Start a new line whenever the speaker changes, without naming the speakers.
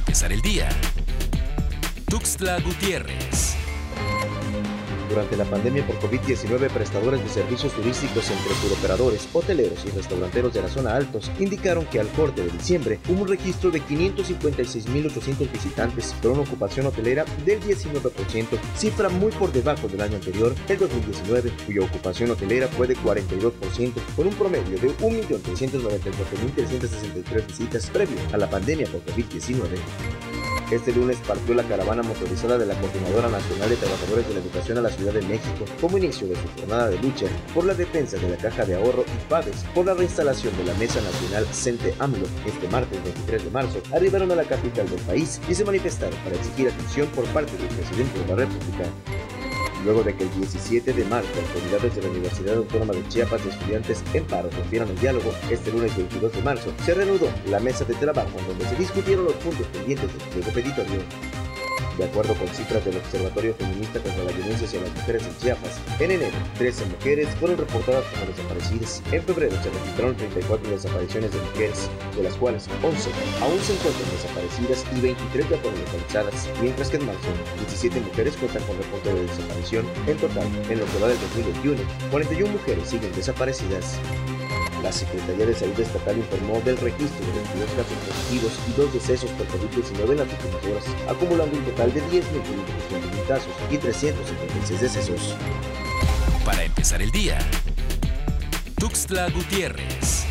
empezar el día. Tuxtla Gutiérrez.
Durante la pandemia por COVID-19, prestadores de servicios turísticos entre turoperadores, hoteleros y restauranteros de la zona altos indicaron que al corte de diciembre hubo un registro de 556.800 visitantes, con una ocupación hotelera del 19%, cifra muy por debajo del año anterior, el 2019, cuya ocupación hotelera fue de 42%, con un promedio de 1.394.363 visitas previo a la pandemia por COVID-19. Este lunes partió la caravana motorizada de la Coordinadora Nacional de Trabajadores de la Educación a la Ciudad de México como inicio de su jornada de lucha por la defensa de la Caja de Ahorro y PADES por la reinstalación de la Mesa Nacional Cente AMLO. Este martes 23 de marzo arribaron a la capital del país y se manifestaron para exigir atención por parte del presidente de la República luego de que el 17 de marzo autoridades de la Universidad Autónoma de Chiapas de estudiantes en paro rompieron el diálogo, este lunes 22 de marzo se reanudó la mesa de trabajo en donde se discutieron los puntos pendientes del pliego petitorio. De acuerdo con cifras del Observatorio Feminista contra la Violencia hacia las Mujeres en Chiapas, en enero 13 mujeres fueron reportadas como desaparecidas. En febrero se registraron 34 desapariciones de mujeres, de las cuales 11 aún se encuentran desaparecidas y 23 ya fueron localizadas, mientras que en marzo 17 mujeres cuentan con reporte de desaparición. En total, en lo que va del 2021, 41 mujeres siguen desaparecidas. La Secretaría de Salud Estatal informó del registro de 22 casos positivos y dos decesos por COVID-19 en las últimas horas, acumulando un total de 10.521 casos y 356 decesos.
Para empezar el día, Tuxtla Gutiérrez.